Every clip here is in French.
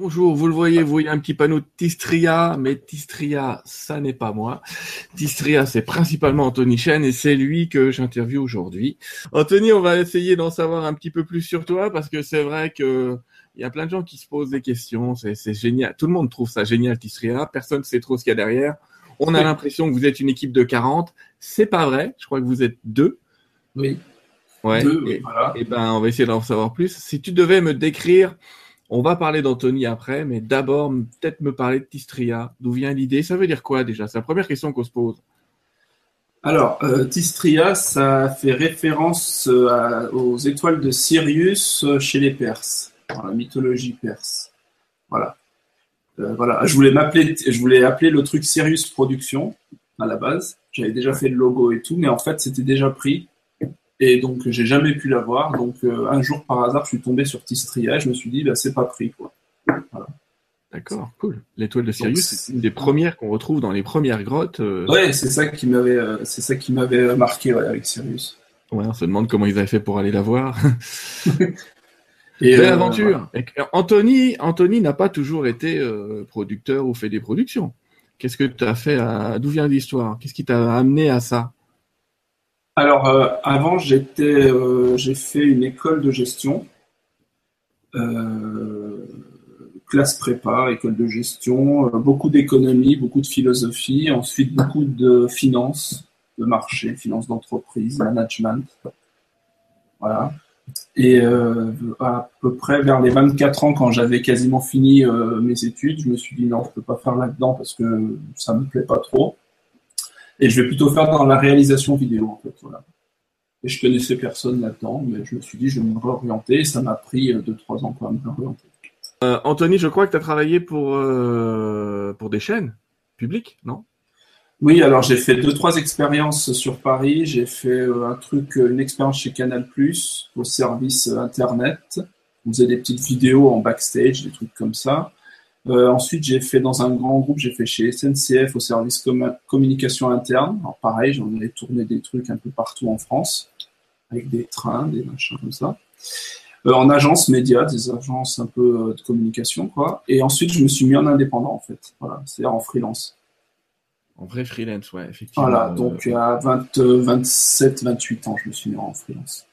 Bonjour, vous le voyez, vous voyez un petit panneau Tistria, mais Tistria, ça n'est pas moi. Tistria, c'est principalement Anthony Chen et c'est lui que j'interviewe aujourd'hui. Anthony, on va essayer d'en savoir un petit peu plus sur toi parce que c'est vrai que il y a plein de gens qui se posent des questions. C'est génial. Tout le monde trouve ça génial, Tistria. Personne ne sait trop ce qu'il y a derrière. On a l'impression que vous êtes une équipe de 40. C'est pas vrai. Je crois que vous êtes deux. Oui. Ouais. et, voilà. et ben, on va essayer d'en savoir plus. Si tu devais me décrire on va parler d'Anthony après, mais d'abord, peut-être me parler de Tistria. D'où vient l'idée? Ça veut dire quoi déjà? C'est la première question qu'on se pose. Alors, euh, Tistria, ça fait référence euh, aux étoiles de Sirius euh, chez les Perses, dans la mythologie perse. Voilà. voilà. Je voulais je voulais appeler le truc Sirius Production à la base. J'avais déjà fait le logo et tout, mais en fait, c'était déjà pris. Et donc, j'ai jamais pu l'avoir. Donc, euh, un jour, par hasard, je suis tombé sur Tistria et je me suis dit, bah, c'est pas pris. Quoi. D'accord, cool. L'étoile de Sirius, c'est une des premières qu'on retrouve dans les premières grottes. Euh. Ouais, c'est ça qui m'avait, euh, c'est ça qui m'avait marqué avec Sirius. Ouais, on se demande comment ils avaient fait pour aller la voir. et Belle aventure. Anthony, Anthony n'a pas toujours été producteur ou fait des productions. Qu'est-ce que tu as fait à... D'où vient l'histoire? Qu'est-ce qui t'a amené à ça? Alors, euh, avant, j'étais, euh, j'ai fait une école de gestion, euh, classe prépa, école de gestion, beaucoup d'économie, beaucoup de philosophie, ensuite beaucoup de finance, de marché, finance d'entreprise, management. Voilà. Et à peu près vers les 24 ans, quand j'avais quasiment fini mes études, je me suis dit non, je peux pas faire là-dedans parce que ça me plaît pas trop. Et je vais plutôt faire dans la réalisation vidéo, en fait. Voilà. Et je connaissais personne là-dedans, mais je me suis dit, je vais me réorienter. Et ça m'a pris 2-3 euh, ans pour me réorienter. Euh, Anthony, je crois que tu as travaillé pour, euh, pour des chaînes publiques, non? Oui, alors j'ai fait deux, trois expériences sur Paris. J'ai fait un truc, une expérience chez Canal, au service Internet. On faisait des petites vidéos en backstage, des trucs comme ça. Euh, ensuite, j'ai fait dans un grand groupe, j'ai fait chez SNCF au service communication interne. Alors pareil, j'en ai tourné des trucs un peu partout en France, avec des trains, des machins comme ça. Euh, en agence média, des agences un peu euh, de communication, quoi. Et ensuite, je me suis mis en indépendant, en fait. Voilà, c'est-à-dire en freelance. En vrai freelance, ouais, effectivement. Voilà, donc à 20, 27, 28 ans, je me suis mis en freelance.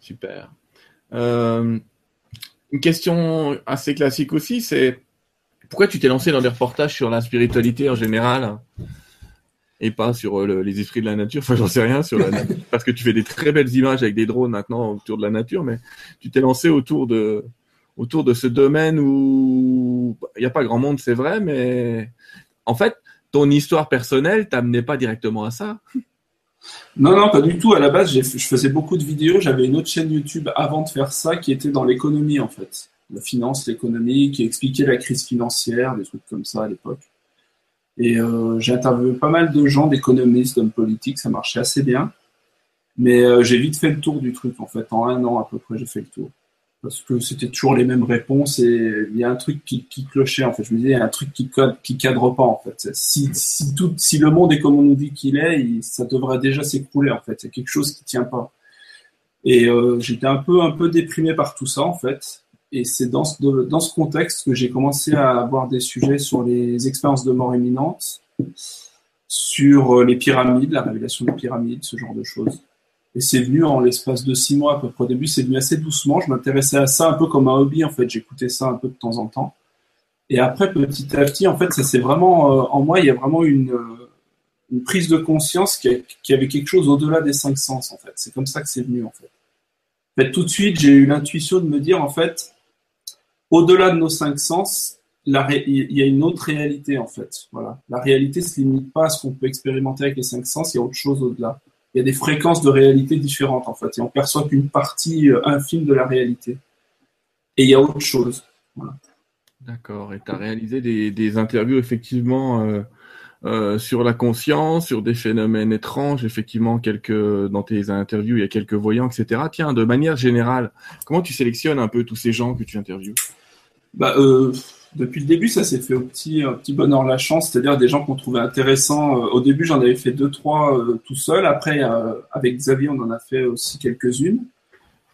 Super. une question assez classique aussi, c'est pourquoi tu t'es lancé dans des reportages sur la spiritualité en général et pas sur euh, les esprits de la nature? Enfin, j'en sais rien sur parce que tu fais des très belles images avec des drones maintenant autour de la nature, mais tu t'es lancé autour de autour de ce domaine où il n'y a pas grand monde, c'est vrai, mais en fait, ton histoire personnelle t'amenait pas directement à ça. Non, non, pas du tout. À la base, je faisais beaucoup de vidéos. J'avais une autre chaîne YouTube avant de faire ça qui était dans l'économie, en fait la finance, l'économie, qui expliquait la crise financière, des trucs comme ça à l'époque. Et euh, j'ai interviewé pas mal de gens, d'économistes, d'hommes politiques, ça marchait assez bien. Mais euh, j'ai vite fait le tour du truc, en fait. En un an à peu près, j'ai fait le tour. Parce que c'était toujours les mêmes réponses et il y a un truc qui, qui clochait, en fait. Je me disais, il y a un truc qui, code, qui cadre pas, en fait. Si, si, tout, si le monde est comme on nous dit qu'il est, ça devrait déjà s'écrouler, en fait. Il y a quelque chose qui tient pas. Et euh, j'étais un peu, un peu déprimé par tout ça, en fait. Et c'est dans ce, dans ce contexte que j'ai commencé à avoir des sujets sur les expériences de mort imminente, sur euh, les pyramides, la révélation des pyramides, ce genre de choses. Et c'est venu en l'espace de six mois à peu près. Au début, c'est venu assez doucement. Je m'intéressais à ça un peu comme un hobby, en fait. J'écoutais ça un peu de temps en temps. Et après, petit à petit, en fait, ça c'est vraiment, euh, en moi, il y a vraiment une, euh, une prise de conscience qui, qui avait quelque chose au-delà des cinq sens, en fait. C'est comme ça que c'est venu, en fait. En fait, tout de suite, j'ai eu l'intuition de me dire, en fait, au-delà de nos cinq sens, il y a une autre réalité en fait. Voilà. La réalité se limite pas à ce qu'on peut expérimenter avec les cinq sens, il y a autre chose au-delà. Il y a des fréquences de réalité différentes en fait, et on perçoit qu'une partie euh, infime de la réalité. Et il y a autre chose. D'accord. Et tu as réalisé des, interviews effectivement euh, euh, sur la conscience, sur des phénomènes étranges, effectivement, quelques dans tes interviews, il y a quelques voyants, etc. Tiens, de manière générale, comment tu sélectionnes un peu tous ces gens que tu interviews? Bah, euh, depuis le début, ça s'est fait au petit, bonheur la chance, c'est-à-dire des gens qu'on trouvait intéressants. Euh, au début, j'en avais fait deux, trois euh, tout seul. Après, avec Xavier, on en a fait aussi quelques-unes.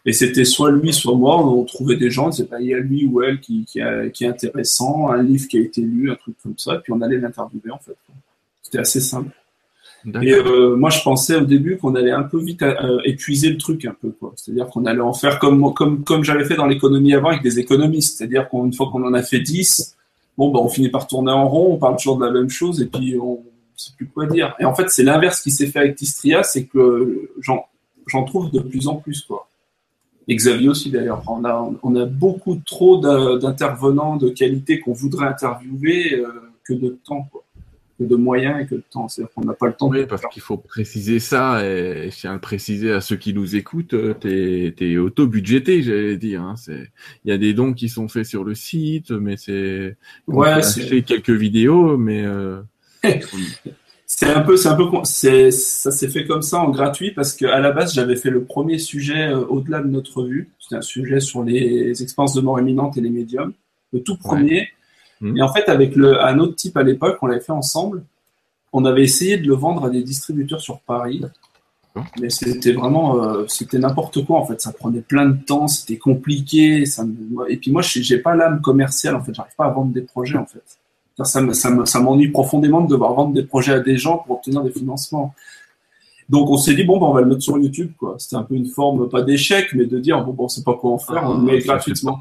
Et c'était soit lui, soit moi, on trouvait des gens, on disait, bah, il y a lui ou elle qui, qui, est intéressant, un livre qui a été lu, un truc comme ça, et puis on allait l'interviewer en fait. C'était assez simple. Et euh, moi, je pensais au début qu'on allait un peu vite euh, épuiser le truc un peu, quoi. C'est-à-dire qu'on allait en faire comme comme comme j'avais fait dans l'économie avant avec des économistes. C'est-à-dire qu'une fois qu'on en a fait 10, bon, bah, on finit par tourner en rond, on parle toujours de la même chose, et puis on sait plus quoi dire. Et en fait, c'est l'inverse qui s'est fait avec Tistria, c'est que j'en j'en trouve de plus en plus, quoi. Et Xavier aussi d'ailleurs. On a, on a beaucoup trop d'intervenants de qualité qu'on voudrait interviewer euh, que de temps, quoi. Que de moyens et que de temps. C'est-à-dire qu'on n'a pas le temps. Oui, parce qu'il faut préciser ça, et je tiens à le préciser à ceux qui nous écoutent, euh, t'es es, auto-budgété, j'allais dire. Hein. Il y a des dons qui sont faits sur le site, mais c'est... Ouais, c'est... quelques vidéos, mais... Euh... C'est un peu, c'est un peu, c'est, ça s'est fait comme ça en gratuit parce qu'à la base j'avais fait le premier sujet euh, au-delà de notre vue. C'était un sujet sur les expériences de mort imminente et les médiums, le tout premier. Mmh. Et en fait, avec le, un autre type à l'époque, on l'avait fait ensemble. On avait essayé de le vendre à des distributeurs sur Paris, mais c'était vraiment, euh, c'était n'importe quoi en fait. Ça prenait plein de temps, c'était compliqué. Ça Et puis moi, j'ai pas l'âme commerciale en fait. J'arrive pas à vendre des projets en fait. Ça, ça m'ennuie profondément de devoir vendre des projets à des gens pour obtenir des financements. Donc on s'est dit bon ben on va le mettre sur YouTube quoi. C'était un peu une forme pas d'échec mais de dire bon bon on sait pas quoi en faire, on le met gratuitement.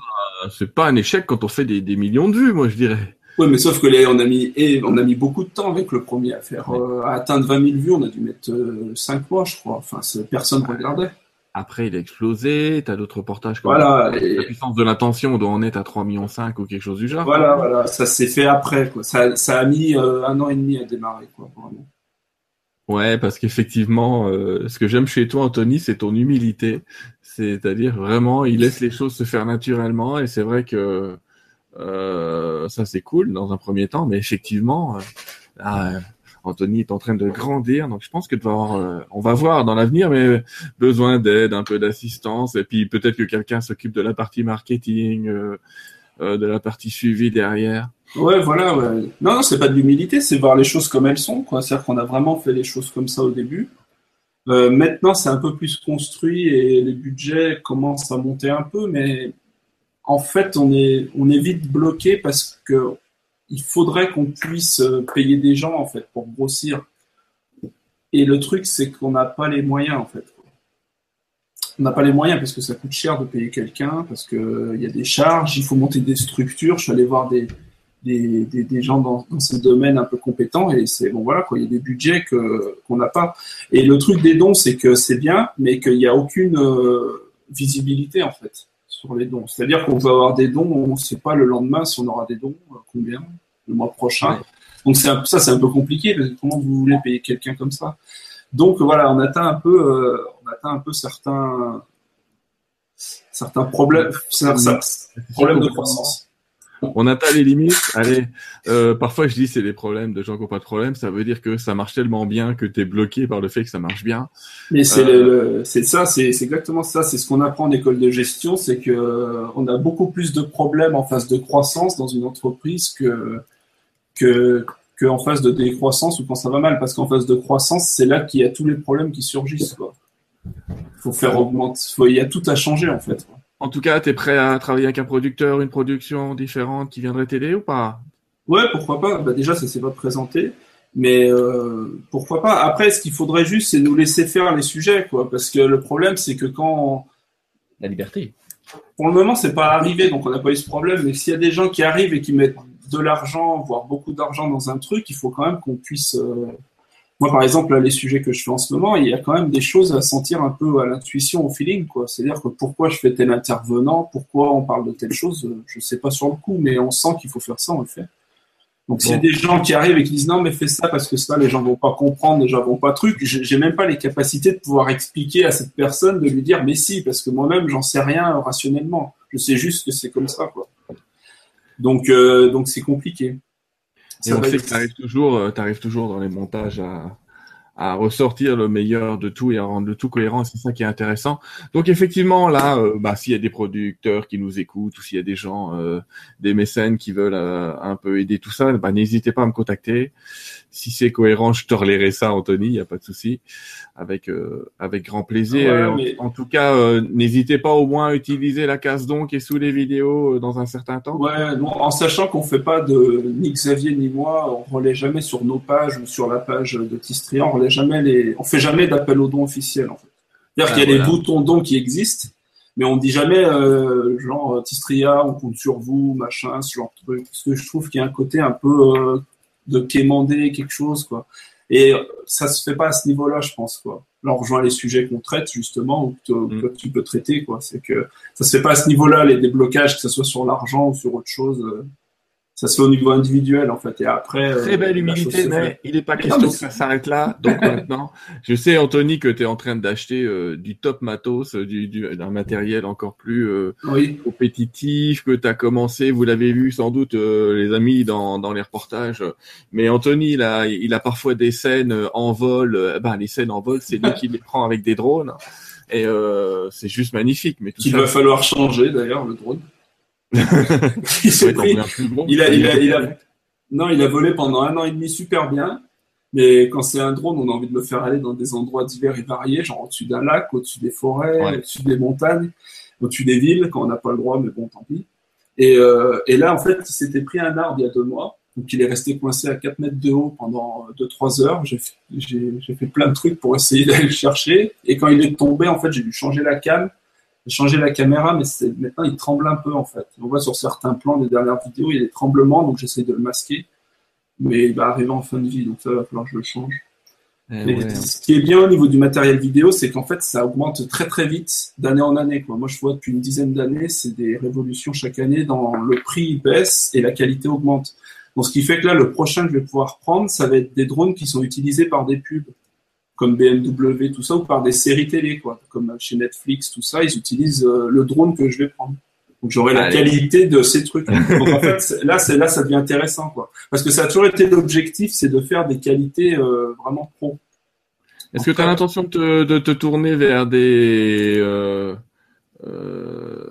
C'est pas, un échec quand on fait des, des, millions de vues moi je dirais. Oui mais sauf que là on a mis et on a mis beaucoup de temps avec le premier à faire euh, à atteindre 20 000 vues on a dû mettre euh, 5 mois je crois. Enfin personne regardait. Après, il a explosé. Tu as d'autres reportages comme voilà, la puissance de l'intention, on doit en être à 3,5 millions ou quelque chose du genre. Voilà, voilà. Ça s'est fait après. Quoi. Ça, ça a mis euh, un an et demi à démarrer. Quoi, vraiment. Ouais, parce qu'effectivement, euh, ce que j'aime chez toi, Anthony, c'est ton humilité. C'est-à-dire vraiment, il laisse les choses se faire naturellement. Et c'est vrai que euh, ça, c'est cool dans un premier temps. Mais effectivement, euh, Anthony est en train de grandir, donc je pense que euh, on va voir dans l'avenir, mais besoin d'aide, un peu d'assistance, et puis peut-être que quelqu'un s'occupe de la partie marketing, euh, euh, de la partie suivi derrière. Ouais, voilà. Ouais. Non, non c'est pas de l'humilité, c'est voir les choses comme elles sont. C'est-à-dire qu'on a vraiment fait les choses comme ça au début. Maintenant, c'est un peu plus construit et les budgets commencent à monter un peu, mais en fait, on est, on est vite bloqué parce que il faudrait qu'on puisse euh, payer des gens en fait pour grossir. Et le truc, c'est qu'on n'a pas les moyens en fait. On n'a pas les moyens parce que ça coûte cher de payer quelqu'un, parce qu'il euh, y a des charges, il faut monter des structures. Je suis allé voir des, des, des, gens dans, dans ce domaine un peu compétents et c'est bon voilà quoi, il y a des budgets que qu'on n'a pas. Et le truc des dons, c'est que c'est bien, mais qu'il n'y a aucune euh, visibilité en fait sur les dons. C'est-à-dire qu'on peut avoir des dons, on ne sait pas le lendemain si on aura des dons, combien le mois prochain. Donc c'est ça, c'est un peu compliqué parce que comment vous voulez payer quelqu'un comme ça Donc voilà, on atteint un peu, euh, on atteint un peu certains, certains problèmes, certains problèmes de croissance on atteint les limites. Allez, euh, parfois je dis c'est des problèmes de gens qui n'ont pas de problème. Ça veut dire que ça marche tellement bien que tu es bloqué par le fait que ça marche bien. Mais c'est euh... ça, c'est exactement ça. C'est ce qu'on apprend en école de gestion, c'est que euh, on a beaucoup plus de problèmes en phase de croissance dans une entreprise que que que en phase de décroissance ou quand ça va mal. Parce qu'en phase de croissance, c'est là qu'il y a tous les problèmes qui surgissent. Quoi. Faut faire augmenter. il y a tout à changer en fait. En tout cas, tu es prêt à travailler avec un producteur, une production différente qui viendrait t'aider ou pas? Ouais, pourquoi pas. Bah, déjà, ça s'est pas présenté. Mais euh, pourquoi pas Après, ce qu'il faudrait juste, c'est nous laisser faire les sujets, quoi. Parce que le problème, c'est que quand la liberté. Pour le moment, c'est pas arrivé, donc on n'a pas eu ce problème. Mais s'il y a des gens qui arrivent et qui mettent de l'argent, voire beaucoup d'argent dans un truc, il faut quand même qu'on puisse euh, moi, par exemple, les sujets que je fais en ce moment, il y a quand même des choses à sentir un peu à l'intuition, au feeling, quoi. C'est-à-dire que pourquoi je fais tel intervenant, pourquoi on parle de telle chose, je sais pas sur le coup, mais on sent qu'il faut faire ça, on le fait. Donc, s'il y a des gens qui arrivent et qui disent non, mais fais ça parce que ça, les gens vont pas comprendre, les gens vont pas truc, j'ai même pas les capacités de pouvoir expliquer à cette personne, de lui dire, mais si, parce que moi-même, j'en sais rien rationnellement. Je sais juste que c'est comme ça, quoi. Donc, euh, donc c'est compliqué. Et on sait que tu arrives toujours, euh, toujours dans les montages à ressortir le meilleur de tout et à rendre le tout cohérent. C'est ça qui est intéressant. Donc effectivement, là, euh, bah, s'il y a des producteurs qui nous écoutent ou s'il y a des gens, euh, des mécènes qui veulent euh, un peu aider tout ça, bah, n'hésitez pas à me contacter. Si c'est cohérent, je te relayerai ça, Anthony, il n'y a pas de souci, avec avec grand plaisir. en, tout cas, n'hésitez pas au moins à utiliser la case don qui est sous les vidéos dans un certain temps. Ouais, en sachant qu'on fait pas de ni Xavier ni moi, on relaie jamais sur nos pages ou sur la page de Tistria, on jamais les, on fait jamais d'appel aux dons officiel en fait. C'est-à-dire qu'il y a des boutons dons qui existent, mais on dit jamais euh, genre Tistria, on compte sur vous, machin, ce genre de truc. Parce que je trouve qu'il y a un côté un peu euh, de quémander quelque chose quoi. Et ça se fait pas à ce niveau-là, je pense quoi. Là, on rejoint les sujets qu'on traite justement ou que, mm. tu peux traiter quoi. C'est que ça se fait pas à ce niveau-là les déblocages, que ce soit sur l'argent ou sur autre chose. Euh, ça se fait au niveau individuel en fait. Et après, euh, très belle humilité, mais il n'est pas question que ça s'arrête là. Donc maintenant, je sais Anthony que tu es en train d'acheter euh, du top matos, euh, du, du d'un matériel encore plus compétitif, que tu as commencé, vous l'avez vu sans doute les amis dans, dans les reportages. Mais Anthony, là, il a parfois des scènes en vol. ben les scènes en vol, c'est lui qui les prend avec des drones. Et c'est juste magnifique. Mais il va falloir changer d'ailleurs le drone. Il, a, il, a, il a, non, il a volé pendant un an et demi super bien. Mais quand c'est un drone, on a envie de le faire aller dans des endroits divers et variés, genre au-dessus d'un lac, au-dessus des forêts, au-dessus des montagnes, au-dessus des villes, quand on n'a pas le droit, mais bon, tant pis. Et, euh, et là, en fait, il s'était pris un arbre il y a deux mois. Donc, il est resté coincé à 4 mètres de haut pendant 2-3 heures. J'ai fait plein de trucs pour essayer d'aller le chercher. Et quand il est tombé, en fait, j'ai dû changer la cam j'ai changé la caméra, mais maintenant il tremble un peu en fait. On voit sur certains plans des dernières vidéos, il y a des tremblements, donc j'essaie de le masquer. Mais il va arriver en fin de vie, donc ça va falloir que je le change. Eh ce qui est bien au niveau du matériel vidéo, c'est qu'en fait, ça augmente très très vite d'année en année. Quoi. Moi, je vois depuis une dizaine d'années, c'est des révolutions chaque année dans le prix baisse et la qualité augmente. Donc, ce qui fait que là, le prochain que je vais pouvoir prendre, ça va être des drones qui sont utilisés par des pubs comme BMW, tout ça, ou par des séries télé, quoi, comme chez Netflix, tout ça, ils utilisent euh, le drone que je vais prendre. Donc j'aurai la qualité de ces trucs. Donc en fait, là, c'est là, ça devient intéressant, quoi, parce que ça a toujours été l'objectif, c'est de faire des qualités euh, vraiment pro. Est-ce que tu as l'intention de, de, te tourner vers des, euh, euh,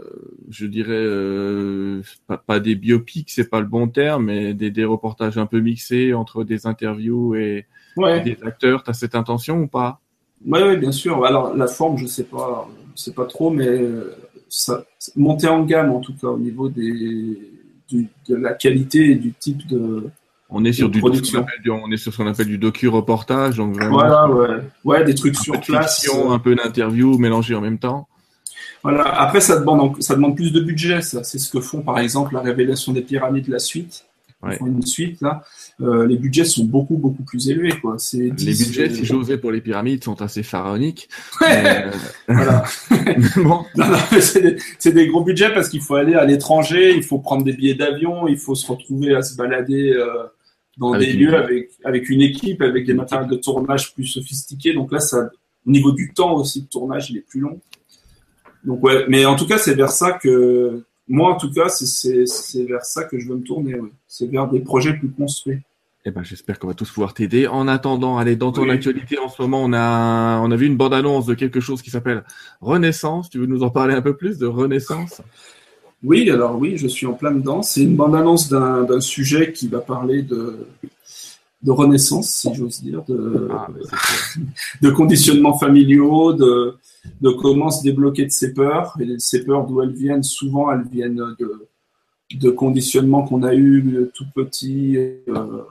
je dirais, euh, pas, pas, des biopics, c'est pas le bon terme, mais des, des reportages un peu mixés entre des interviews et, des acteurs. Tu as cette intention ou pas? Oui, ouais, bien sûr. Alors, la forme, je sais pas, je sais pas trop, mais ça, monter en gamme, en tout cas, au niveau des, de la qualité et du type de. On est sur du production. on est sur ce qu'on appelle du docu-reportage, donc vraiment. Voilà, ouais. Ouais, des trucs sur place. un peu d'interview mélangé en même temps. Voilà. Après, ça demande, ça demande plus de budget, ça. C'est ce que font, par exemple, la révélation des pyramides, la suite. Une suite, là. Euh, les budgets sont beaucoup beaucoup plus élevés quoi. les budgets, si j'osais pour les pyramides, sont assez pharaoniques. Ouais. voilà. bon. c'est des, gros budgets parce qu'il faut aller à l'étranger, il faut prendre des billets d'avion, il faut se retrouver à se balader euh, dans des lieux avec avec une équipe, avec des matériels de tournage plus sophistiqués. Donc là, ça, au niveau du temps aussi de tournage, il est plus long. Donc ouais, mais en tout cas, c'est vers ça que moi, en tout cas, c'est vers ça que je veux me tourner. C'est vers des projets plus construits. Eh ben, j'espère qu'on va tous pouvoir t'aider. En attendant, allez, dans ton actualité, en ce moment, on a, on a vu une bande-annonce de quelque chose qui s'appelle Renaissance. Tu veux nous en parler un peu plus de Renaissance? Oui, alors oui, je suis en plein dedans. C'est une bande-annonce d'un sujet qui va parler de, de renaissance, si j'ose dire, de, ah, de conditionnements familiaux, de, de comment se débloquer de ses peurs. Et ces peurs, d'où elles viennent, souvent, elles viennent de, de conditionnements qu'on a eu tout petit euh,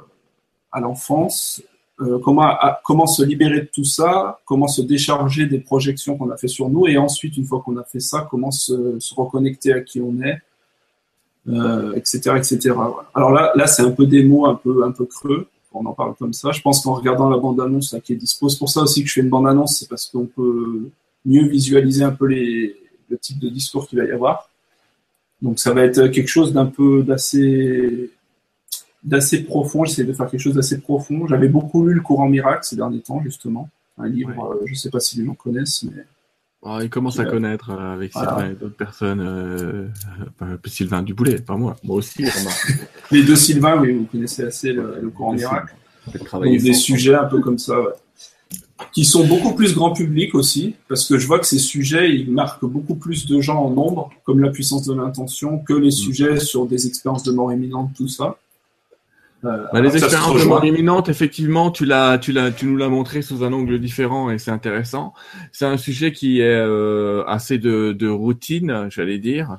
à l'enfance. Euh, comment, comment se libérer de tout ça, comment se décharger des projections qu'on a fait sur nous, et ensuite, une fois qu'on a fait ça, comment se, reconnecter à qui on est, euh, etc., etc. Alors là, là, c'est un peu des mots un peu, un peu creux. On en parle comme ça. Je pense qu'en regardant la bande-annonce qui est dispo, c'est pour ça aussi que je fais une bande-annonce, c'est parce qu'on peut mieux visualiser un peu les, le type de discours qu'il va y avoir. Donc ça va être quelque chose d'un peu d'assez d'assez profond. J'essaie de faire quelque chose d'assez profond. J'avais beaucoup lu le Courant miracle ces derniers temps justement, un livre. Euh, je ne sais pas si les gens connaissent, mais oh, il commence à connaître euh, avec Sylvain et d'autres personnes. Euh, Sylvain Duboulet, pas moi. Moi aussi. les deux Sylvain, oui, vous connaissez assez le, Courant miracle. Donc, des sujets un peu comme ça. Ouais. Qui sont beaucoup plus grand public aussi, parce que je vois que ces sujets, ils marquent beaucoup plus de gens en nombre, comme la puissance de l'intention, que les mm. sujets sur des expériences de mort imminente, tout ça. Euh, bah, les expériences de mort imminente, effectivement, tu l'as, tu l'as, tu nous l'as montré sous un angle différent et c'est intéressant. C'est un sujet qui est euh, assez de, de routine, j'allais dire.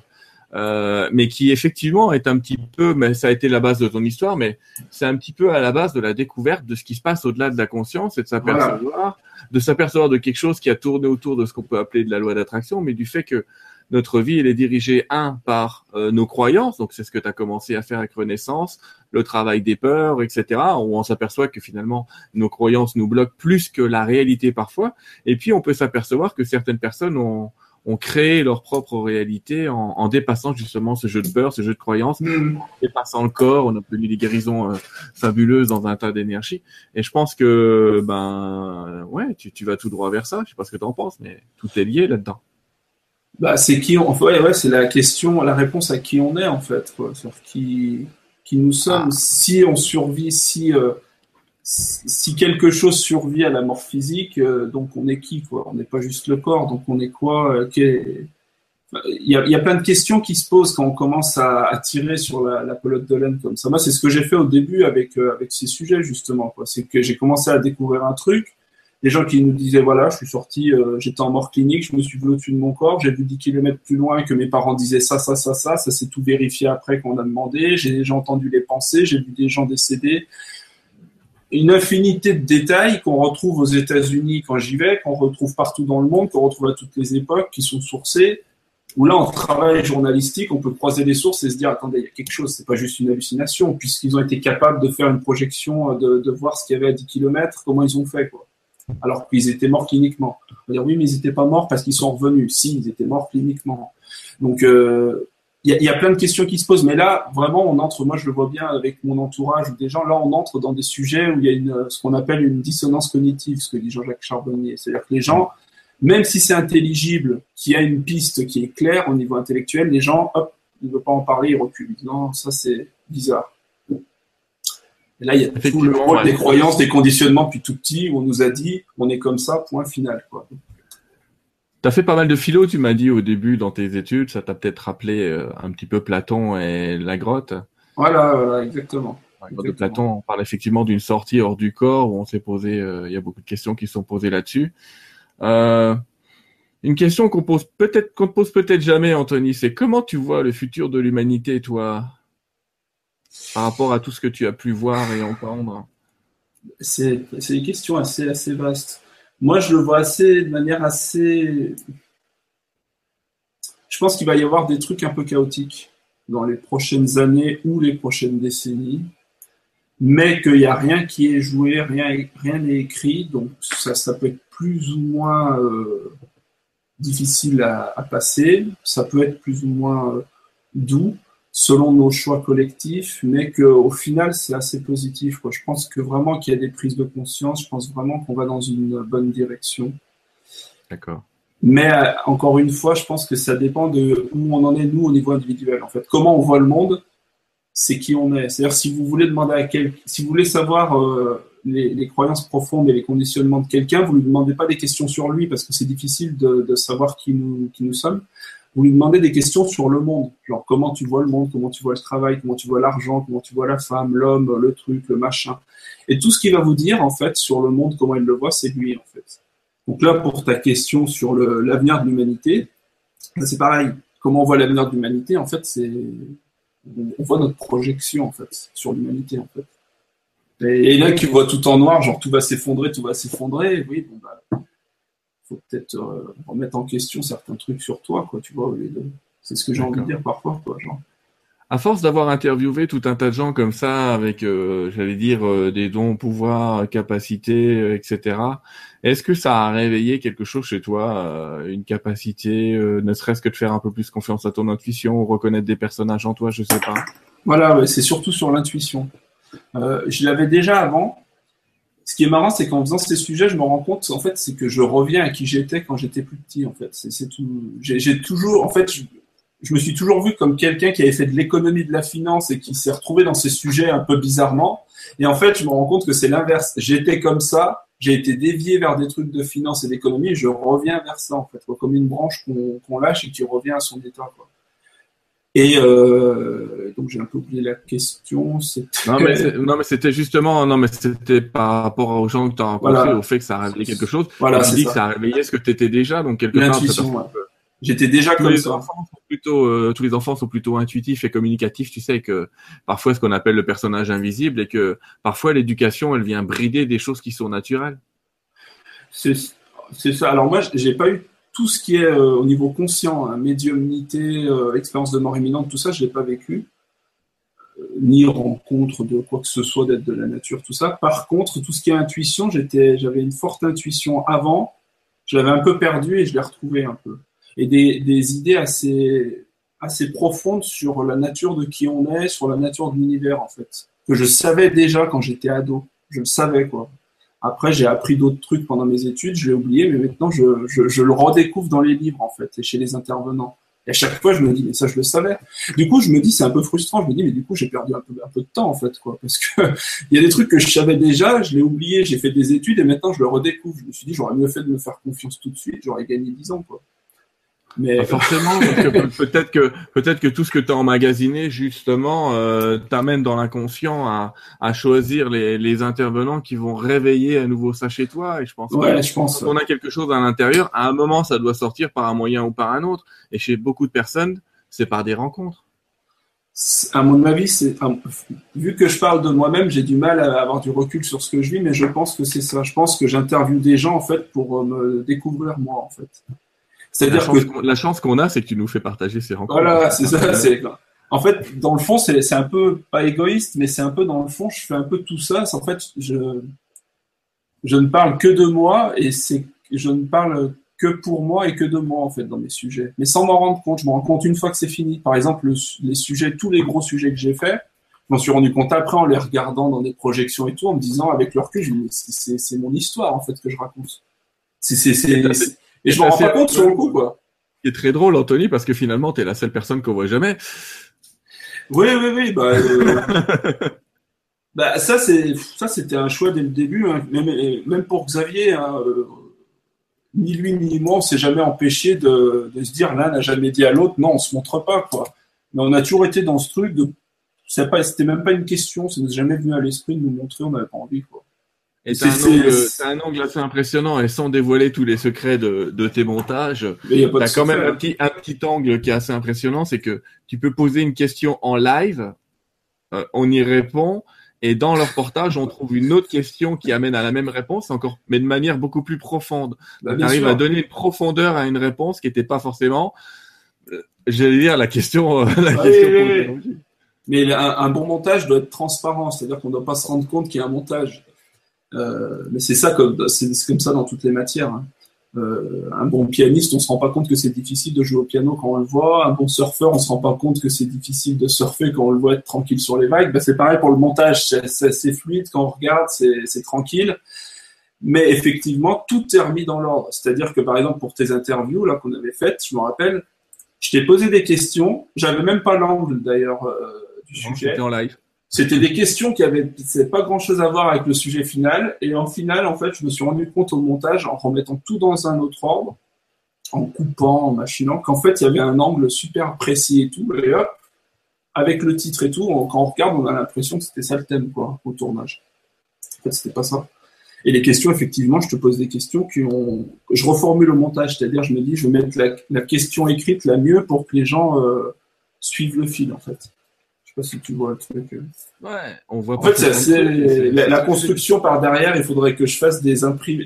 Euh, mais qui effectivement est un petit peu, mais ça a été la base de ton histoire, mais c'est un petit peu à la base de la découverte de ce qui se passe au-delà de la conscience et de s'apercevoir, de s'apercevoir de quelque chose qui a tourné autour de ce qu'on peut appeler de la loi d'attraction, mais du fait que notre vie, elle est dirigée, un, par euh, nos croyances, donc c'est ce que tu as commencé à faire avec Renaissance, le travail des peurs, etc., où on s'aperçoit que finalement, nos croyances nous bloquent plus que la réalité parfois, et puis on peut s'apercevoir que certaines personnes ont, ont créé leur propre réalité en, en, dépassant justement ce jeu de peur, ce jeu de croyance, mm. en dépassant le corps, on a obtenu des guérisons euh, fabuleuses dans un tas d'énergie. Et je pense que ben ouais, tu, tu vas tout droit vers ça. Je sais pas ce que tu en penses, mais tout est lié là-dedans. Bah, c'est qui on, ouais, ouais, c'est la question, la réponse à qui on est en fait, quoi. Sur qui, qui nous sommes. Ah. Si on survit, si euh, si quelque chose survit à la mort physique, euh, donc on est qui quoi? On n'est pas juste le corps, donc on est quoi? Euh, il, y a, plein de questions qui se posent quand on commence à, tirer sur la, pelote de laine comme ça. Moi, c'est ce que j'ai fait au début avec euh, avec ces sujets justement. C'est que j'ai commencé à découvrir un truc. Des gens qui nous disaient voilà, je suis sorti, j'étais en mort clinique, je me suis vu au-dessus de mon corps, j'ai vu 10 km plus loin que mes parents disaient ça, ça, ça, ça. Ça s'est tout vérifié après qu'on a demandé. J'ai entendu les pensées, j'ai vu des gens décédés une infinité de détails qu'on retrouve aux États-Unis quand j'y vais, qu'on retrouve partout dans le monde, qu'on retrouve à toutes les époques, qui sont sourcés. Où là, en travail journalistique, on peut croiser les sources et se dire attendez, il y a quelque chose, c'est pas juste une hallucination, puisqu'ils ont été capables de faire une projection, de, de voir ce qu'il y avait à 10 km, comment ils ont fait, quoi. Alors qu'ils étaient morts cliniquement. On va dire oui, mais ils n'étaient pas morts parce qu'ils sont revenus. Si, ils étaient morts cliniquement. Donc, euh, il y, a, plein de questions qui se posent, mais là, vraiment, on entre, moi je le vois bien avec mon entourage ou des gens, là, on entre dans des sujets où il y a une, ce qu'on appelle une dissonance cognitive, ce que dit Jean-Jacques Charbonnier. C'est-à-dire que les gens, même si c'est intelligible, qu'il y a une piste qui est claire au niveau intellectuel, les gens, hop, ils ne veulent pas en parler, ils reculent. Non, ça c'est bizarre. Et là, il y a tout le rôle des croyances, des conditionnements depuis tout petit, où on nous a dit, on est comme ça, point final. Quoi. Tu as fait pas mal de philo, tu m'as dit au début dans tes études, ça t'a peut-être rappelé euh, un petit peu Platon et la grotte. Voilà, voilà exactement. De Platon, on parle effectivement d'une sortie hors du corps où on s'est posé, euh, il y a beaucoup de questions qui sont posées là-dessus. Euh, une question qu'on pose peut-être, qu'on ne pose peut-être jamais, Anthony, c'est comment tu vois le futur de l'humanité, toi, par rapport à tout ce que tu as pu voir et entendre? C'est, c'est une question assez, assez vaste. Moi, je le vois assez de manière assez. Je pense qu'il va y avoir des trucs un peu chaotiques dans les prochaines années ou les prochaines décennies, mais qu'il n'y a rien qui est joué, rien rien n'est écrit, donc ça, ça peut être plus ou moins euh, difficile à, passer, ça peut être plus ou moins euh, doux, selon nos choix collectifs, mais qu'au final, c'est assez positif. Quoi. Je pense que vraiment qu'il y a des prises de conscience, je pense vraiment qu'on va dans une bonne direction. D'accord. Mais euh, encore une fois, je pense que ça dépend de où on en est, nous, au niveau individuel. En fait, comment on voit le monde, c'est qui on est. C'est-à-dire, si vous voulez demander à quelqu'un, si vous voulez savoir euh, les, les, croyances profondes et les conditionnements de quelqu'un, vous ne lui demandez pas des questions sur lui parce que c'est difficile de, de savoir qui nous, qui nous sommes vous lui demandez des questions sur le monde, genre comment tu vois le monde, comment tu vois le travail, comment tu vois l'argent, comment tu vois la femme, l'homme, le truc, le machin. Et tout ce qu'il va vous dire, en fait, sur le monde, comment il le voit, c'est lui, en fait. Donc là, pour ta question sur l'avenir de l'humanité, c'est pareil. Comment on voit l'avenir de l'humanité, en fait, c'est on voit notre projection, en fait, sur l'humanité, en fait. Et, là, tu vois tout en noir, genre tout va s'effondrer, tout va s'effondrer. Oui, bon, bah, faut peut-être euh, remettre en question certains trucs sur toi, quoi, tu vois, C'est ce que j'ai envie de dire parfois, quoi, genre. À force d'avoir interviewé tout un tas de gens comme ça, avec, euh, j'allais dire, euh, des dons, pouvoirs, capacités, etc., est-ce que ça a réveillé quelque chose chez toi, une capacité, ne serait-ce que de faire un peu plus confiance à ton intuition, ou reconnaître des personnages en toi, je sais pas? Voilà, c'est surtout sur l'intuition. je l'avais déjà avant, ce qui est marrant, c'est qu'en faisant ces sujets, je me rends compte, en fait, c'est que je reviens à qui j'étais quand j'étais plus petit, en fait. C'est tout. J'ai toujours, en fait, je, me suis toujours vu comme quelqu'un qui avait fait de l'économie de la finance et qui s'est retrouvé dans ces sujets un peu bizarrement. Et en fait, je me rends compte que c'est l'inverse. J'étais comme ça, j'ai été dévié vers des trucs de finance et d'économie, je reviens vers ça, en fait, comme une branche qu'on lâche et qui revient à son état. Quoi. Et euh, donc j'ai un peu oublié la question. Non mais, c'était justement non mais c'était par rapport aux gens que tu as rencontrés, au fait que ça a réveillé quelque chose. Voilà, tu dit que ça a réveillé ce que tu étais déjà, donc quelque part. J'étais déjà comme ça. plutôt, euh, tous les enfants sont plutôt intuitifs et communicatifs. Tu sais que parfois ce qu'on appelle le personnage invisible et que parfois l'éducation elle vient brider des choses qui sont naturelles. C'est ça. Alors moi j'ai pas eu tout ce qui est euh, au niveau conscient, hein, médiumnité, euh, expérience de mort imminente, tout ça, je l'ai pas vécu, euh, ni rencontre de quoi que ce soit d'être de la nature, tout ça. Par contre, tout ce qui est intuition, j'avais une forte intuition avant, je l'avais un peu perdu et je l'ai retrouvé un peu. Et des, des idées assez, assez profondes sur la nature de qui on est, sur la nature de l'univers en fait, que je savais déjà quand j'étais ado. Je le savais quoi. Après, j'ai appris d'autres trucs pendant mes études, je l'ai oublié, mais maintenant, je, je, je, le redécouvre dans les livres, en fait, et chez les intervenants. Et à chaque fois, je me dis, mais ça, je le savais. Du coup, je me dis, c'est un peu frustrant. Je me dis, mais du coup, j'ai perdu un peu, un peu de temps, en fait, quoi. Parce que il y a des trucs que je savais déjà, je l'ai oublié, j'ai fait des études, et maintenant, je le redécouvre. Je me suis dit, j'aurais mieux fait de me faire confiance tout de suite, j'aurais gagné 10 ans, quoi. Mais forcément, peut-être que peut-être que tout ce que tu as emmagasiné justement euh, t'amène dans l'inconscient à, à choisir les, les intervenants qui vont réveiller à nouveau ça chez toi. Et je pense ouais, je pense. Quand on a quelque chose à l'intérieur, à un moment, ça doit sortir par un moyen ou par un autre. Et chez beaucoup de personnes, c'est par des rencontres. À mon avis, c'est vu que je parle de moi-même, j'ai du mal à avoir du recul sur ce que je vis, mais je pense que c'est ça. Je pense que j'interviewe des gens en fait pour euh, me découvrir moi en fait. C'est-à-dire que la chance qu'on a, c'est que tu nous fais partager ces rencontres. Voilà, c'est ça. C'est en fait, dans le fond, c'est un peu pas égoïste, mais c'est un peu dans le fond, je fais un peu tout ça. En fait, je je ne parle que de moi et c'est je ne parle que pour moi et que de moi en fait dans mes sujets, mais sans m'en rendre compte. Je me rends compte une fois que c'est fini. Par exemple, les sujets, tous les gros sujets que j'ai faits, je m'en suis rendu compte après en les regardant dans des projections et tout, en me disant avec le recul, c'est mon histoire en fait que je raconte. C'est et je m'en rends pas compte sur le coup, quoi. Ce qui est très drôle, Anthony, parce que finalement, tu es la seule personne qu'on voit jamais. Oui, oui, oui. Bah, euh, bah ça, c'est, ça, c'était un choix dès le début. Hein. Même, même, pour Xavier, hein, euh, ni lui ni moi, on s'est jamais empêché de, de, se dire l'un n'a jamais dit à l'autre, non, on se montre pas, quoi. Mais on a toujours été dans ce truc de, c'était même pas une question, ça nous est jamais venu à l'esprit de nous montrer, on n'avait pas envie, quoi. Et c'est un, angle assez impressionnant et sans dévoiler tous les secrets de, de tes montages, tu as quand même un petit, un petit angle qui est assez impressionnant, c'est que tu peux poser une question en live, euh, on y répond, et dans leur reportage, on trouve une autre question qui amène à la même réponse, encore, mais de manière beaucoup plus profonde. Bah, tu arrives à donner une profondeur à une réponse qui n'était pas forcément, euh, j'allais dire, la question. Euh, la question Mais un, un, bon montage doit être transparent, c'est-à-dire qu'on ne doit pas se rendre compte qu'il y a un montage. Euh, mais c'est ça, comme, c'est, comme ça dans toutes les matières. Hein. Euh, un bon pianiste, on se rend pas compte que c'est difficile de jouer au piano quand on le voit. Un bon surfeur, on se rend pas compte que c'est difficile de surfer quand on le voit être tranquille sur les vagues. Ben, c'est pareil pour le montage, c'est, fluide quand on regarde, c'est, tranquille. Mais effectivement, tout est remis dans l'ordre. C'est-à-dire que par exemple pour tes interviews là qu'on avait faites, je me rappelle, je t'ai posé des questions. J'avais même pas l'angle d'ailleurs euh, du sujet. en live. C'était des questions qui avaient pas grand chose à voir avec le sujet final. Et en final, en fait, je me suis rendu compte au montage, en remettant tout dans un autre ordre, en coupant, en machinant, qu'en fait, il y avait un angle super précis et tout. Et hop, avec le titre et tout, quand on regarde, on a l'impression que c'était ça le thème, quoi, au tournage. En fait, c'était pas ça. Et les questions, effectivement, je te pose des questions qui ont. Je reformule au montage, c'est-à-dire, je me dis, je vais mettre la, question écrite la mieux pour que les gens euh, suivent le fil, en fait. Je sais pas si tu vois le truc. Euh. Ouais, on voit. En fait, c'est la, construction par derrière. Il faudrait que je fasse des,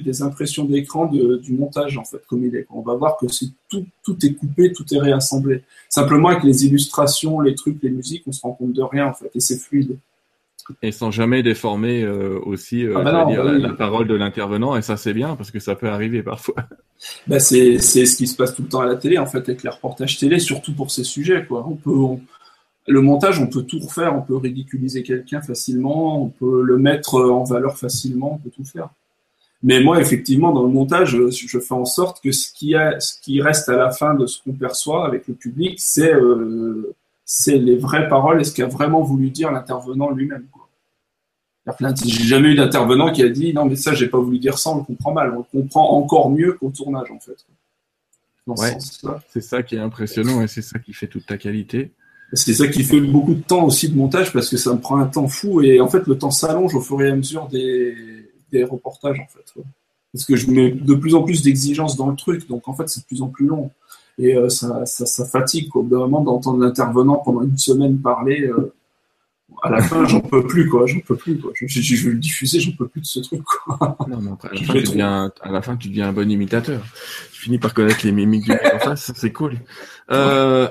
des impressions d'écran du montage en fait, comme il est. On va voir que c'est tout, tout est coupé, tout est réassemblé. Simplement avec les illustrations, les trucs, les musiques, on se rend compte de rien en fait, et c'est fluide. Et sans jamais déformer euh, aussi euh, ah bah dire, la, parole de l'intervenant, et ça c'est bien parce que ça peut arriver parfois. Bah c'est ce qui se passe tout le temps à la télé en fait avec les reportages télé, surtout pour ces sujets quoi. On peut le montage, on peut tout refaire, on peut ridiculiser quelqu'un facilement, on peut le mettre en valeur facilement, on peut tout faire. Mais moi, effectivement, dans le montage, je fais en sorte que ce qui, a, ce qui reste à la fin de ce qu'on perçoit avec le public, c'est euh, les vraies paroles et ce qu'a vraiment voulu dire l'intervenant lui-même. J'ai jamais eu d'intervenant qui a dit non mais ça j'ai pas voulu dire ça, on le comprend mal, on le comprend encore mieux qu'au tournage en fait. c'est ça qui est impressionnant et c'est ça qui fait toute ta qualité. C'est ça qui fait beaucoup de temps aussi de montage parce que ça me prend un temps fou et en fait le temps s'allonge au fur et à mesure des, des reportages en fait. Parce que je mets de plus en plus d'exigences dans le truc, donc en fait c'est de plus en plus long. Et euh, ça, ça, ça, fatigue au bout moment d'entendre l'intervenant pendant une semaine parler. Euh, à la fin, j'en peux plus, quoi. J'en peux plus, quoi. Je, je, veux le diffuser, j'en peux plus de ce truc, quoi. Non, mais après, à la, fin, tu deviens, à la fin, tu deviens un bon imitateur. Tu finis par connaître les mimiques du mec en face, c'est cool. Euh,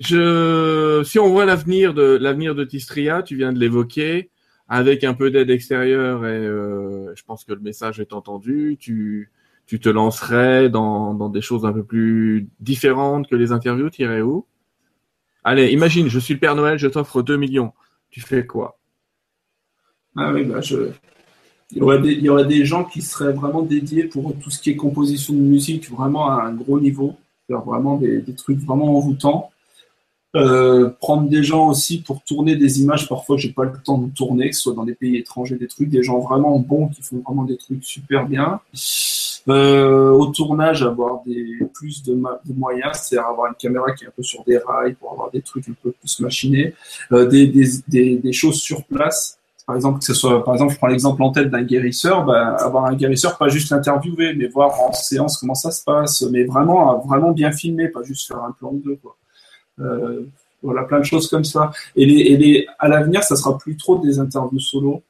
je, si on voit l'avenir de l'avenir de Tistria, tu viens de l'évoquer, avec un peu d'aide extérieure et euh, je pense que le message est entendu. Tu, tu te lancerais dans, dans des choses un peu plus différentes que les interviews. Tu irais où? Allez, imagine, je suis le Père Noël, je t'offre 2 millions. Tu fais quoi? Ah oui, bah je. Il y, aurait des, il y des gens qui seraient vraiment dédiés pour tout ce qui est composition de musique, vraiment à un gros niveau, vraiment des, des trucs vraiment envoûtants. Euh, prendre des gens aussi pour tourner des images parfois j'ai pas le temps de tourner, que ce soit dans des pays étrangers, des trucs, des gens vraiment bons qui font vraiment des trucs super bien. Euh, au tournage, avoir des plus de, de moyens, c'est avoir une caméra qui est un peu sur des rails pour avoir des trucs un peu plus machinés, euh, des, des, des, des, choses sur place. Par exemple, que ce soit, par exemple, je prends l'exemple en tête d'un guérisseur, bah, avoir un guérisseur, pas juste l'interviewer, mais voir en séance comment ça se passe, mais vraiment, vraiment bien filmer, pas juste faire un plan de deux, quoi. Euh, voilà, plein de choses comme ça. Et, les, et les, à l'avenir, ça sera plus trop des interviews solo,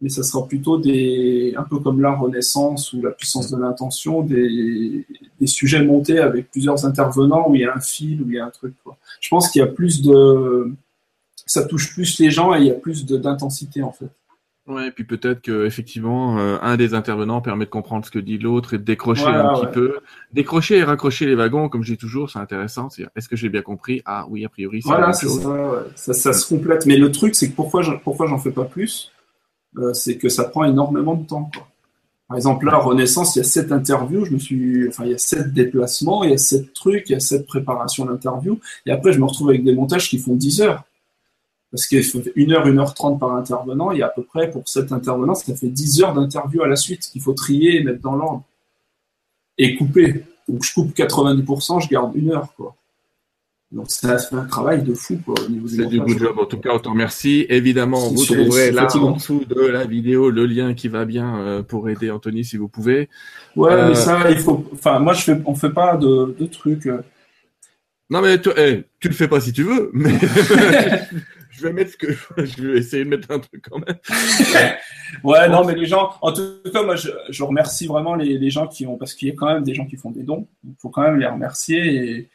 mais ça sera plutôt des, un peu comme la Renaissance ou la puissance de l'intention, des, des, sujets montés avec plusieurs intervenants où il y a un fil, où il y a un truc. Quoi. Je pense qu'il y a plus de, ça touche plus les gens et il y a plus d'intensité en fait. Ouais, et puis peut-être que effectivement euh, un des intervenants permet de comprendre ce que dit l'autre et de décrocher un petit peu, décrocher et raccrocher les wagons, comme je dis toujours, c'est intéressant. Est-ce que j'ai bien compris? Ah oui, a priori. Voilà, c'est ça, ça, ça, se complète. Mais le truc, c'est que pourquoi pourquoi j'en fais pas plus, euh, c'est que ça prend énormément de temps. Quoi. Par exemple, là, Renaissance, il y a sept interviews, je me suis, enfin, il y a sept déplacements, il y a sept trucs, il y a sept préparations d'interview, et après, je me retrouve avec des montages qui font 10 heures. Parce qu'il faut une heure, une heure trente par intervenant, et à peu près pour cet intervenant, ça fait 10 heures d'interview à la suite qu'il faut trier et mettre dans l'ordre. Et couper. Donc je coupe 90%, je garde une heure, quoi. Donc c'est un travail de fou quoi, au niveau C'est du good job. En tout cas, on te remercie. Évidemment, vous trouverez là en dessous de la vidéo le lien qui va bien euh, pour aider Anthony si vous pouvez. Ouais, mais euh, ça, il faut. Enfin, moi, je fais, on fait pas de, de trucs. Euh. Non mais tu, eh, tu le fais pas si tu veux, mais je vais mettre que je vais essayer de mettre un truc quand même. ouais, non, mais les gens, en tout cas, moi, je, je remercie vraiment les, les, gens qui ont, parce qu'il y a quand même des gens qui font des dons. Il faut quand même les remercier et,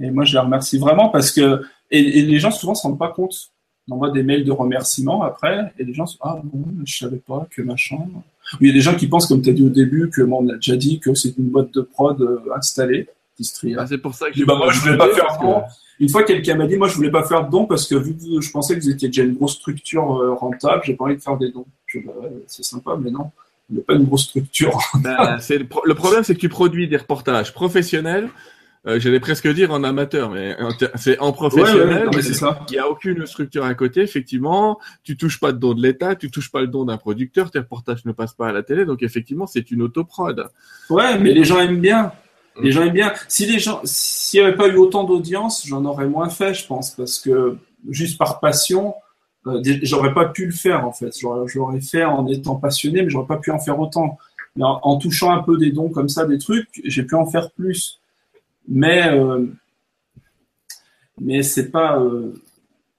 et moi, je les remercie vraiment parce que, et, les gens souvent se rendent pas compte. On envoie des mails de remerciements après, et les gens se ah bon, je savais pas que machin. il y a des gens qui pensent, comme tu as dit au début, que moi, on a déjà dit que c'est une boîte de prod euh, Ah, c'est pour ça que bah, moi je voulais pas faire don. Une fois quelqu'un m'a dit moi je voulais pas faire de dons parce que vu que je pensais que vous étiez déjà une grosse structure euh, rentable, j'ai pas envie de faire des dons. Bah, c'est sympa mais non, il n'y a pas une grosse structure. Ben, le, problème c'est que tu produis des reportages professionnels. Euh, J'allais presque dire en amateur, mais c'est en professionnel. Il n'y a aucune structure à côté, effectivement. Tu touches pas de don de l'État, tu touches pas le don d'un producteur, tes reportages ne passent pas à la télé, donc effectivement, c'est une autoprod. Ouais, mais les gens aiment bien. Les gens aiment bien. Si les gens, s'il n'y avait pas eu autant d'audience, j'en aurais moins fait, je pense, parce que juste par passion, euh, j'aurais pas pu le faire en fait. J'aurais fait en étant passionné, mais j'aurais pas pu en faire autant. Mais en, touchant un peu des dons comme ça, des trucs, j'ai pu en faire plus. Mais euh, mais c'est pas. Euh,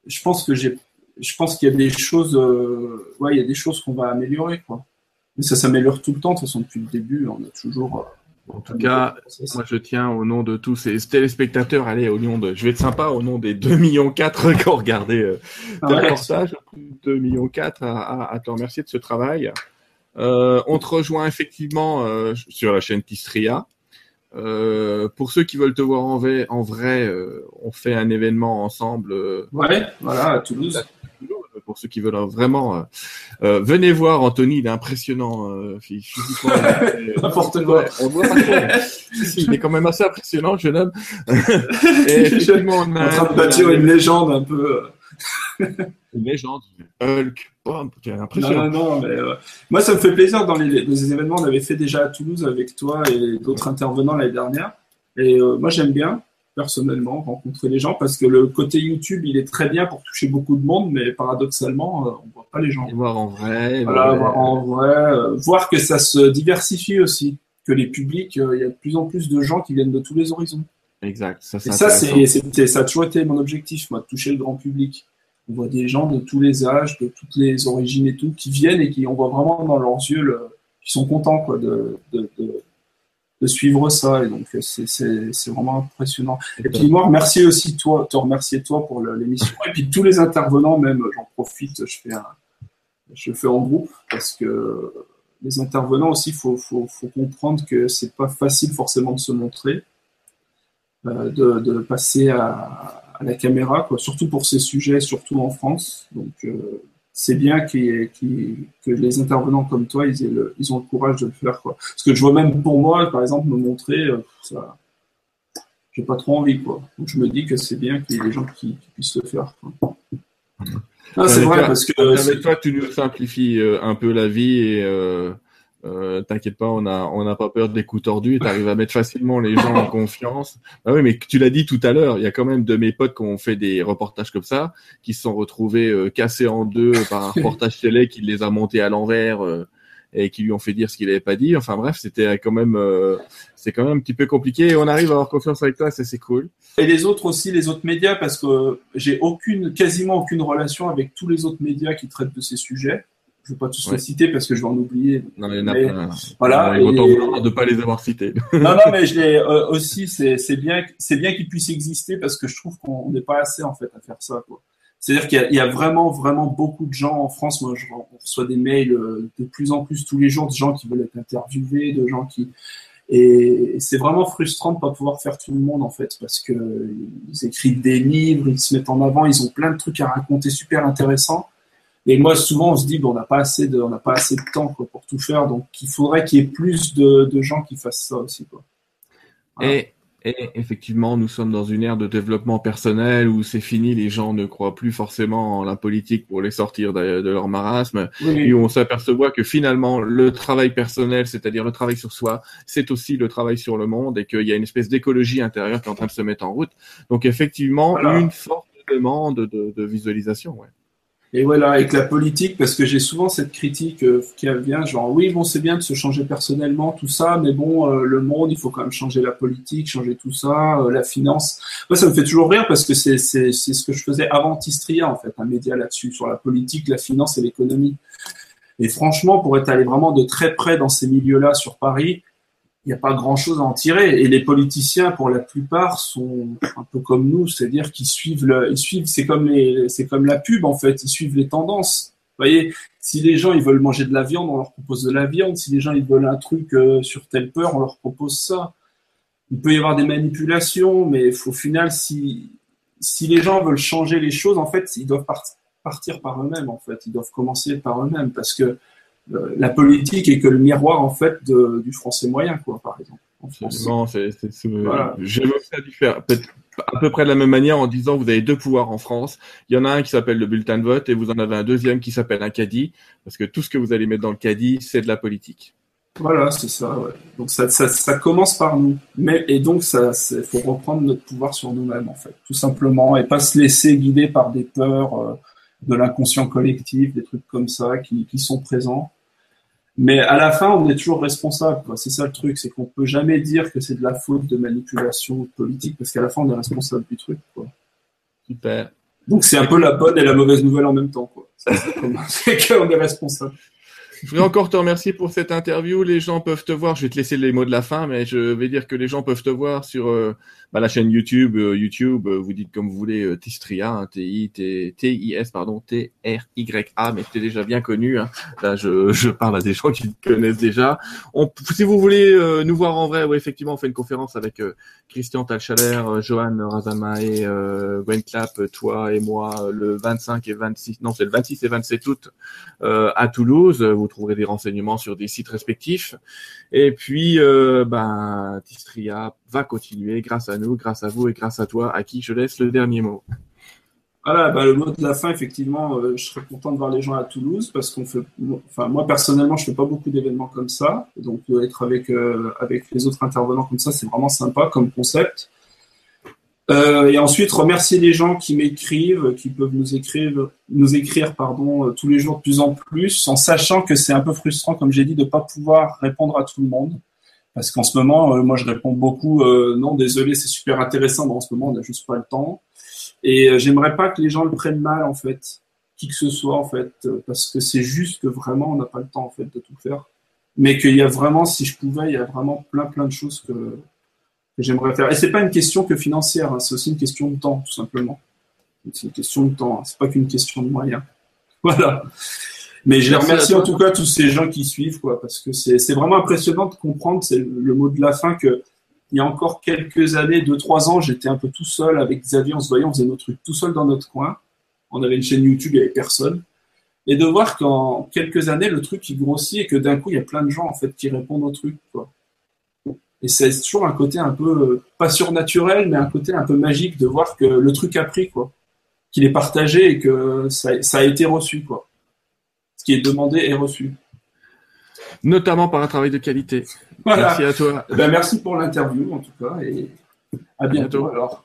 je pense que j'ai. Je pense qu'il y a des choses. Euh, ouais, il y a des choses qu'on va améliorer quoi. Mais ça s'améliore tout le temps. De toute façon, depuis le début, on a toujours en tout cas, moi je tiens au nom de tous ces téléspectateurs, allez, au nom de, je vais être sympa, au nom des 2 millions 4 qui ont regardé euh, ah reportage, 2 millions 4 à, à, te remercier de ce travail. Euh, on te rejoint effectivement euh, sur la chaîne Tistria. Euh, pour ceux qui veulent te voir en vrai, en vrai euh, on fait un événement ensemble. Ouais, voilà, à Toulouse ceux qui veulent vraiment, euh, euh, venez voir Anthony, il est impressionnant euh, physiquement. N'importe quoi. on voit pas il est quand même assez impressionnant, jeune homme. Et effectivement, on a, en train de bâtir une légende un peu. Une légende, Hulk, Non, impressionnant. non, non, mais euh, moi ça me fait plaisir dans les, les événements on avait fait déjà à Toulouse avec toi et d'autres intervenants l'année dernière. Et euh, moi j'aime bien personnellement rencontrer les gens parce que le côté YouTube il est très bien pour toucher beaucoup de monde, mais paradoxalement euh, on voit pas les gens. Et voir en vrai. Voilà, ouais. voir en vrai, euh, voir que ça se diversifie aussi, que les publics, euh, il y a de plus en plus de gens qui viennent de tous les horizons. Exact. Ça, Et c'est ça, c'est, c'était- ça a toujours été mon objectif, moi, de toucher le grand public. On voit des gens de tous les âges, de toutes les origines et tout, qui viennent et qui, on voit vraiment dans leurs yeux, le, qui sont contents, quoi, de, de, de, de suivre ça. Et donc, euh, c'est, vraiment impressionnant. Et puis, moi, remercier aussi toi, te remercier toi pour l'émission. Et puis, tous les intervenants, même, j'en profite, je fais un, je fais en groupe parce que les intervenants aussi, faut, faut, faut comprendre que c'est pas facile forcément de se montrer euh, de, de passer à, à la caméra, quoi, surtout pour ces sujets, surtout en France. Donc, euh, c'est bien ait- que les intervenants comme toi, ils, aient le, ils ont le courage de le faire. Quoi. Parce que je vois même pour moi, par exemple, me montrer, euh, ça, j'ai pas trop envie. Quoi. Donc, je me dis que c'est bien qu'il y ait des gens qui, qui puissent le faire. Quoi. Ah, c'est vrai, toi- parce que Avec toi, tu nous simplifies euh, un peu la vie et euh, euh, t'inquiète pas, on a on n'a pas peur des coups tordus. Tu arrives à mettre facilement les gens en confiance. Bah oui, mais tu l'as dit tout à l'heure, il y a quand même de mes potes qui ont fait des reportages comme ça, qui se sont retrouvés euh, cassés en deux par un reportage télé qui les a montés à l'envers euh, et qui lui ont fait dire ce qu'il avait pas dit. Enfin bref, c'était quand même euh, c'est quand même un petit peu compliqué. Et on arrive à avoir confiance avec toi, ça c'est cool. Et les autres aussi, les autres médias, parce que j'ai aucune, quasiment aucune relation avec tous les autres médias qui traitent de ces sujets. Je ne vais pas tous Ouais. les citer parce que je vais en oublier. Non, il y en a Mais plein. voilà, et- vouloir de pas les avoir cités. non, non, mais je l'ai euh, aussi. C'est bien, bien qu'ils puissent exister parce que je trouve qu'on n'est pas assez en fait à faire ça. C'est-à-dire qu'il y a- il y, a vraiment, vraiment beaucoup de gens en France. Moi, je re- on reçoit des mails euh, de plus en plus tous les jours de gens qui veulent être interviewés, de gens qui et c'est vraiment frustrant de pas pouvoir faire tout le monde en fait parce que ils écrivent des livres, ils se mettent en avant, ils ont plein de trucs à raconter super intéressants. Et moi, souvent, on se dit, bon, on n'a pas assez de, on n'a pas assez de temps quoi, pour tout faire, donc il faudrait qu'il y ait plus de, de gens qui fassent ça aussi. Quoi. Voilà. Et, et effectivement, nous sommes dans une ère de développement personnel où c'est fini, les gens ne croient plus forcément en la politique pour les sortir de, de leur marasme, Oui, et où on s'aperçoit que finalement, le travail personnel, c'est-à-dire le travail sur soi, c'est aussi le travail sur le monde, et qu'il y a une espèce d'écologie intérieure qui est en train de se mettre en route. Donc effectivement, Voilà. une forte demande de, de visualisation. Ouais. Et voilà, avec la politique, parce que j'ai souvent cette critique euh, qui vient, genre oui, bon, c'est bien de se changer personnellement, tout ça, mais bon, euh, le monde, il faut quand même changer la politique, changer tout ça, euh, la finance. Moi, ça me fait toujours rire parce que c'est ce que je faisais avant Tistria, en fait, un média là-dessus, sur la politique, la finance et l'économie. Et franchement, pour être allé vraiment de très près dans ces milieux-là sur Paris, il n'y a pas grand-chose à en tirer. Et les politiciens, pour la plupart, sont un peu comme nous, c'est-à-dire qu'ils suivent, le, ils suivent, c'est comme les, c'est comme la pub en fait, ils suivent les tendances. Vous voyez, si les gens ils veulent manger de la viande, on leur propose de la viande. Si les gens ils veulent un truc euh, sur telle peur, on leur propose ça. Il peut y avoir des manipulations, mais au final, si si les gens veulent changer les choses, en fait, ils doivent part- partir par eux-mêmes. En fait, ils doivent commencer par eux-mêmes parce que la politique est que le miroir en fait de, du français moyen, quoi, par exemple. Absolument, c'est, c'est, c'est- Voilà. peut-être à peu près de la même manière en disant vous avez deux pouvoirs en France. Il y en a un qui s'appelle le bulletin de vote et vous en avez un deuxième qui s'appelle un caddie, parce que tout ce que vous allez mettre dans le caddie, c'est de la politique. Voilà, c'est ça. Ouais. Donc ça, ça, ça commence par nous. Mais et donc ça, il faut reprendre notre pouvoir sur nous-mêmes en fait, tout simplement, et pas se laisser guider par des peurs euh, de l'inconscient collectif, des trucs comme ça qui, qui sont présents. Mais à la fin, on est toujours responsable. quoi. C'est ça le truc, c'est qu'on peut jamais dire que c'est de la faute de manipulation politique, parce qu'à la fin, on est responsable du truc. Quoi. Super. Donc c'est un peu la bonne et la mauvaise nouvelle en même temps. C'est qu'on est responsable. Je voudrais encore te remercier pour cette interview. Les gens peuvent te voir. Je vais te laisser les mots de la fin, mais je vais dire que les gens peuvent te voir sur euh, bah, la chaîne YouTube. euh, YouTube, euh, vous dites comme vous voulez, Tistria, hein, T-I-T-I-S, pardon, T-R-Y-A, mais tu es déjà bien connu. Hein. Là, je, je parle à des gens qui te connaissent déjà. Si vous voulez nous voir en vrai, ouais, effectivement, on fait une conférence avec Christian Talchaler, Johan Razamae, Gwen Clapp, toi et moi, le 25 et 26, non, c'est le 26 et 27 août à Toulouse. Trouverez des renseignements sur des sites respectifs. Et puis, euh, ben, Tistria va continuer grâce à nous, grâce à vous et grâce à toi, à qui je laisse le dernier mot. Voilà, bah, le mot de la fin, effectivement, euh, je serais content de voir les gens à Toulouse parce qu'on fait, enfin, moi personnellement, je fais pas beaucoup d'événements comme ça. Donc, euh, être avec, euh, avec les autres intervenants comme ça, c'est vraiment sympa comme concept. Et ensuite, remercier les gens qui m'écrivent, qui peuvent nous écrire, nous écrire pardon, tous les jours de plus en plus, en sachant que c'est un peu frustrant, comme j'ai dit, de pas pouvoir répondre à tout le monde. Parce qu'en ce moment, moi, je réponds beaucoup, non, désolé, c'est super intéressant, mais en ce moment, on n'a juste pas le temps. Et euh, j'aimerais pas que les gens le prennent mal, en fait, qui que ce soit, en fait, euh, parce que c'est juste que vraiment, on n'a pas le temps, en fait, de tout faire. Mais qu'il y a vraiment, si je pouvais, il y a vraiment plein, plein de choses que, que j'aimerais faire. Et c'est pas une question que financière, hein, c'est aussi une question de temps, tout simplement. C'est une question de temps, hein, c'est pas qu'une question de moyens. Voilà. Mais je remercie en tout cas tous ces gens qui suivent, quoi, parce que c'est vraiment impressionnant de comprendre, c'est le mot de la fin, que il y a encore quelques années, deux, trois ans, j'étais un peu tout seul avec Xavier, on se voyait, on faisait nos trucs tout seul dans notre coin. On avait une chaîne YouTube, il n'y avait personne. Et de voir qu'en quelques années, le truc il grossit et que d'un coup, il y a plein de gens en fait qui répondent au truc. Quoi. Et c'est toujours un côté un peu, euh, pas surnaturel, mais un côté un peu magique de voir que le truc a pris, quoi. Qu'il est partagé et que ça, ça a été reçu, quoi. Ce qui est demandé est reçu notamment par un travail de qualité. Merci à toi. Ben, merci pour l'interview en tout cas et à bientôt alors.